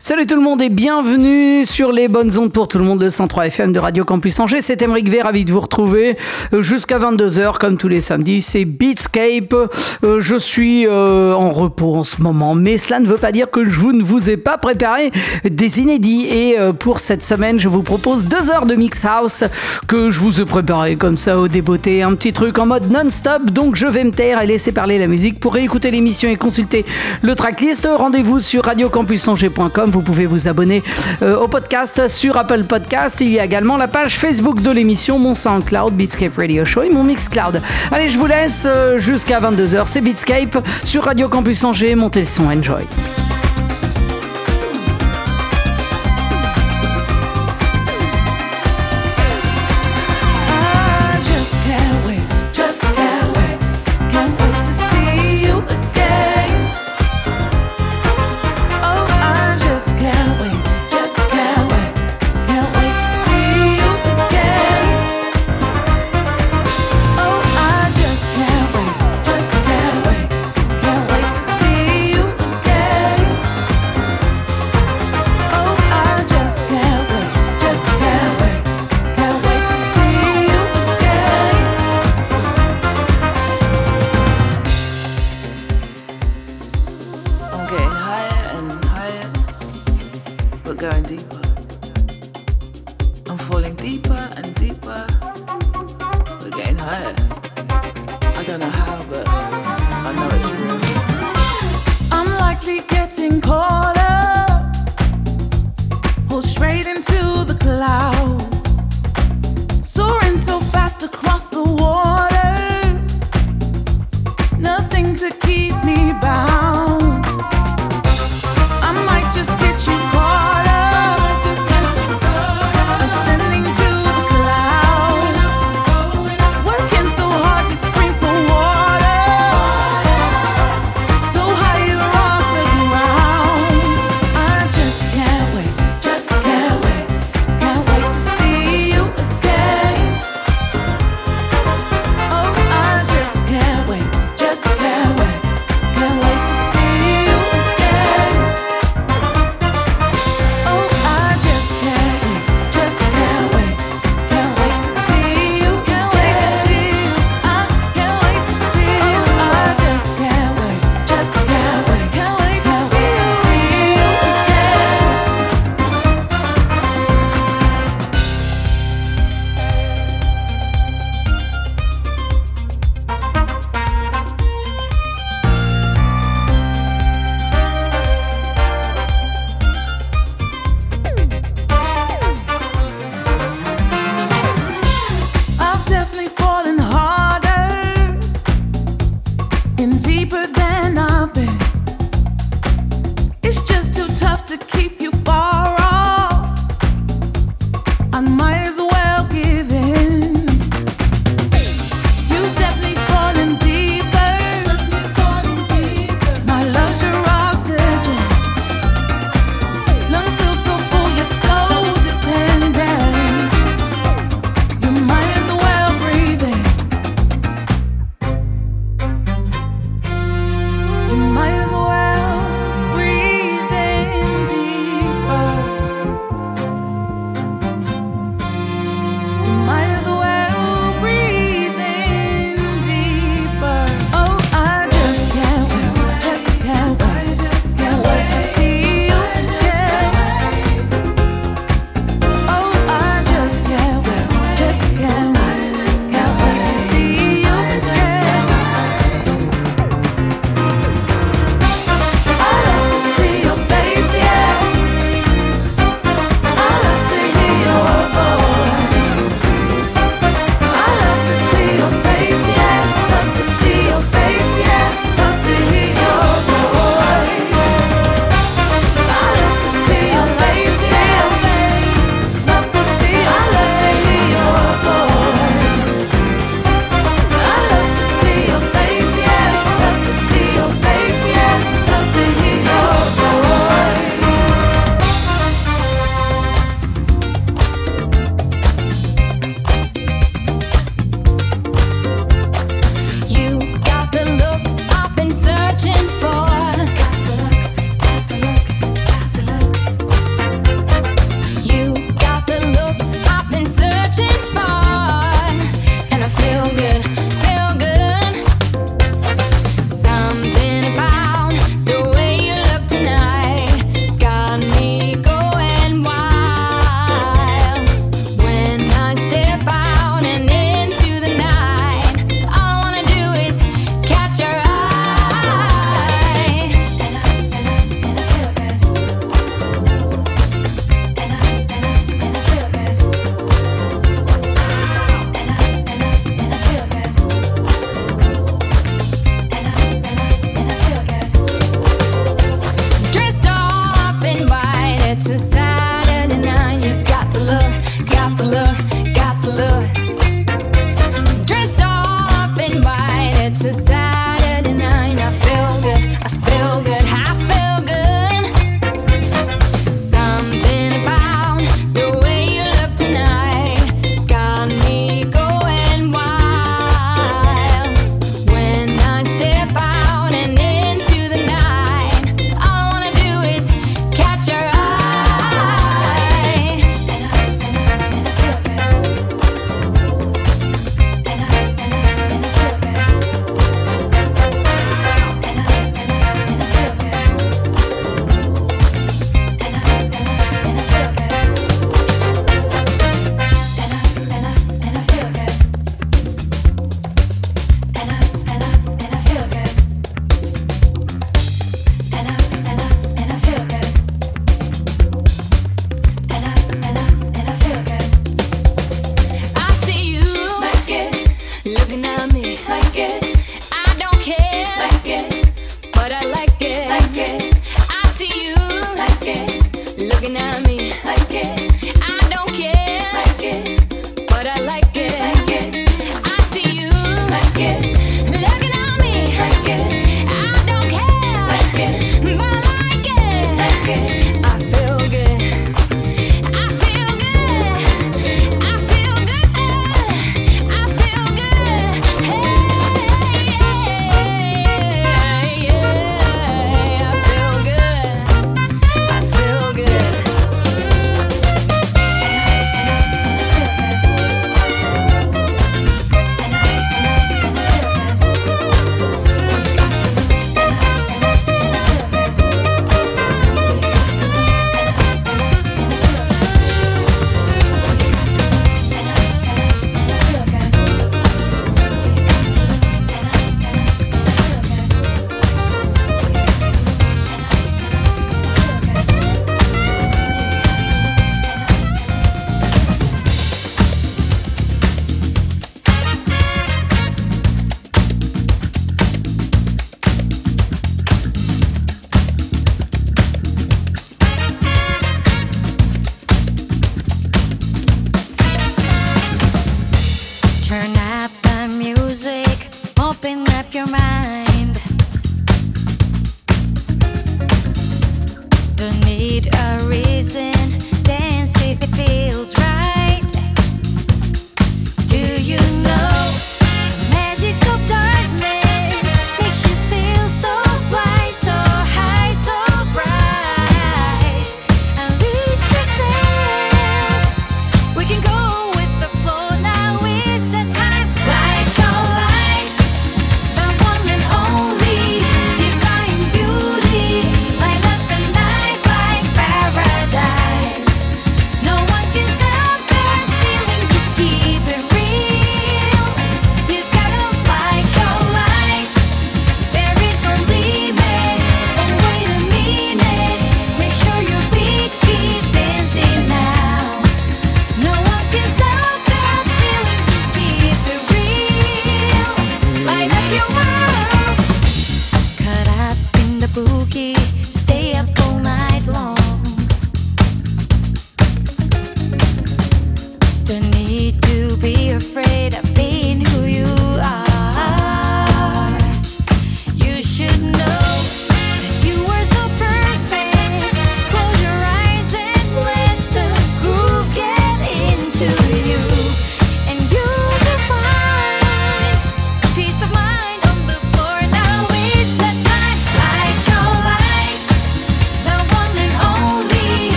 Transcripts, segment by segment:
Salut tout le monde et bienvenue sur les bonnes ondes pour tout le monde de 103 FM de Radio Campus Angers. C'est Emeric V, ravi de vous retrouver euh, jusqu'à 22h comme tous les samedis. C'est Beatscape. Euh, je suis euh, en repos en ce moment, mais cela ne veut pas dire que je ne vous ai pas préparé des inédits. Et pour cette semaine, je vous propose deux heures de Mix House que je vous ai préparé comme ça au débeauté. Un petit truc en mode non-stop. Donc je vais me taire et laisser parler la musique. Pour réécouter l'émission et consulter le tracklist, rendez-vous sur radiocampusangers.com vous pouvez vous abonner euh, au podcast sur Apple Podcast. Il y a également la page Facebook de l'émission, mon SoundCloud, Beatscape Radio Show et mon Mixcloud. Allez, je vous laisse euh, jusqu'à 22h. C'est Beatscape sur Radio Campus Angers. Montez le son, enjoy.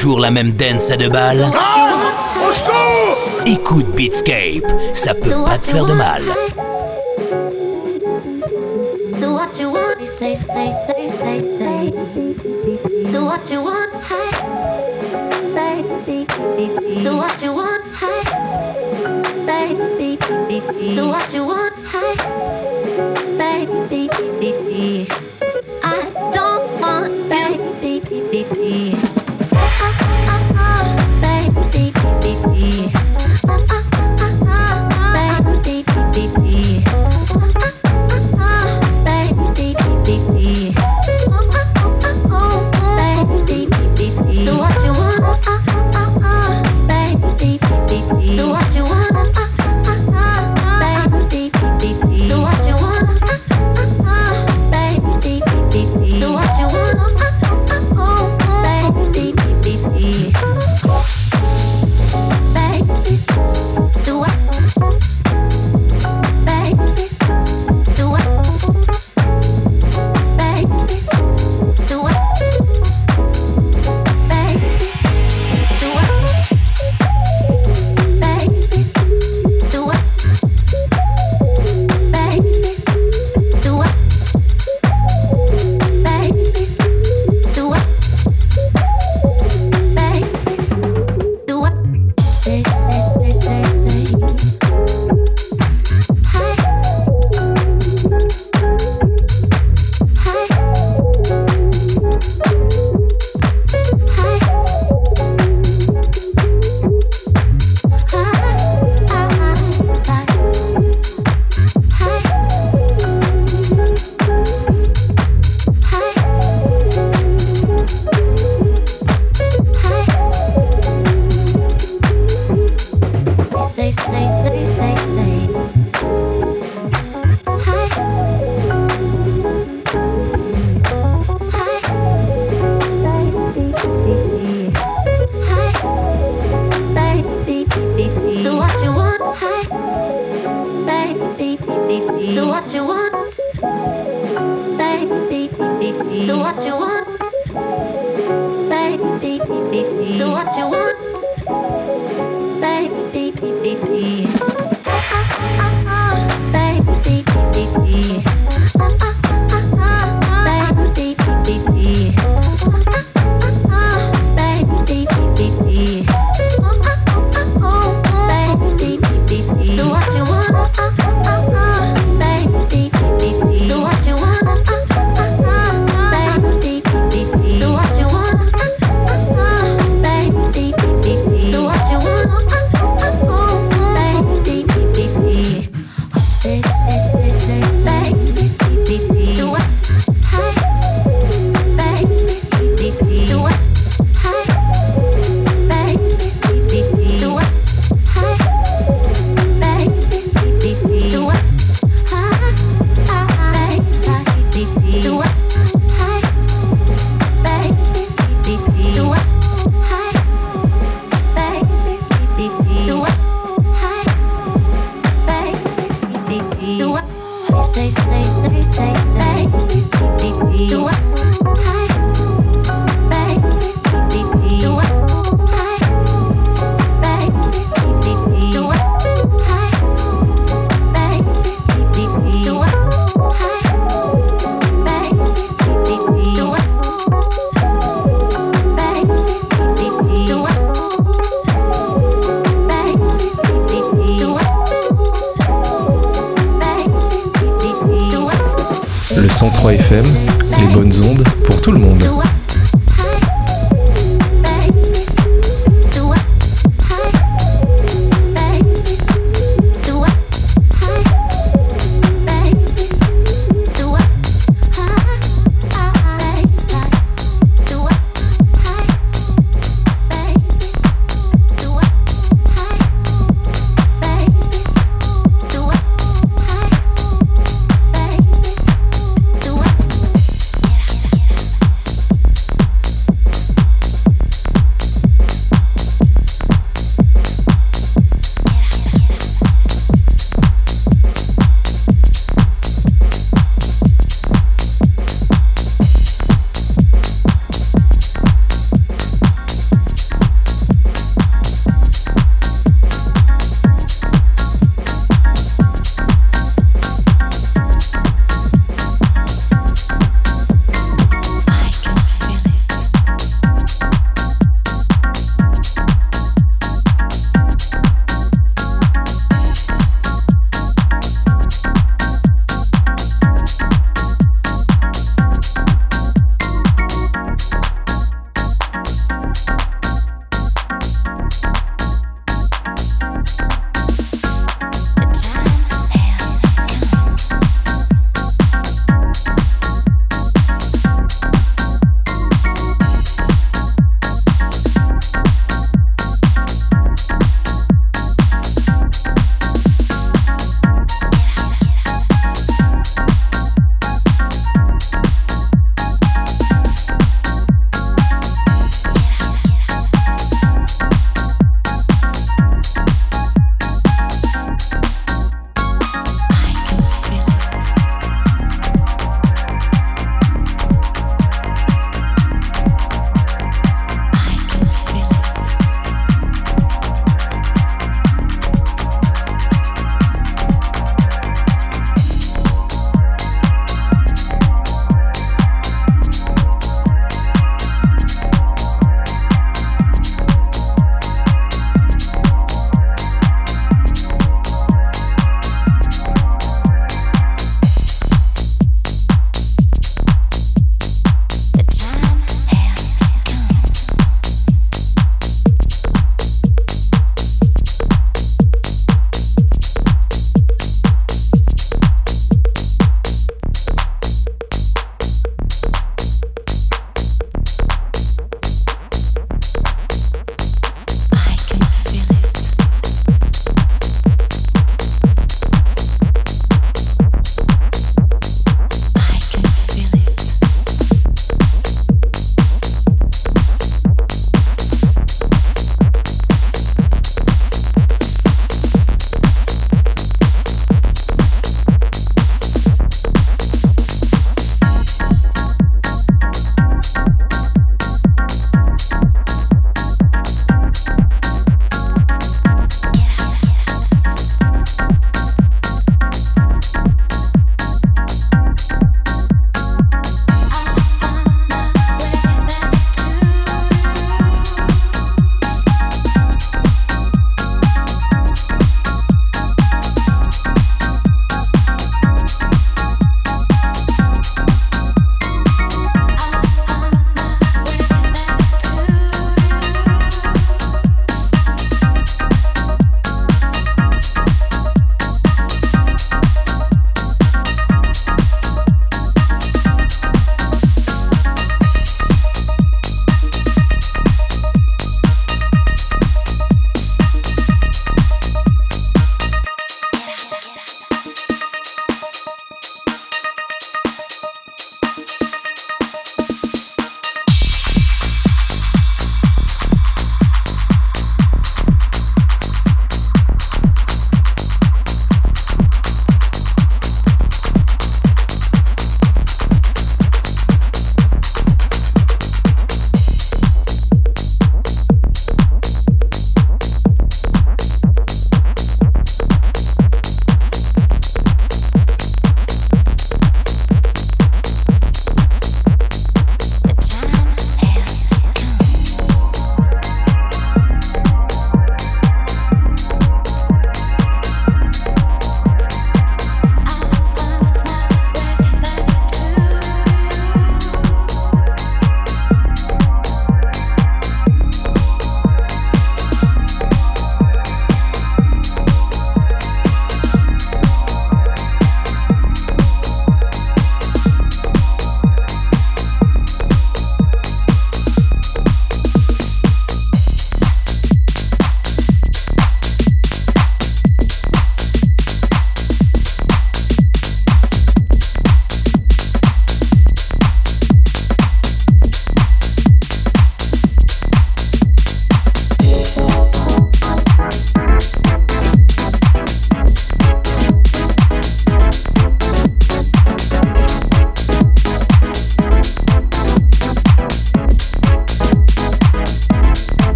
Toujours la même dance à deux balles. Écoute Beatscape, ça peut pas te faire de mal. Do what you want,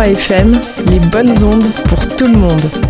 103 FM, les bonnes ondes pour tout le monde.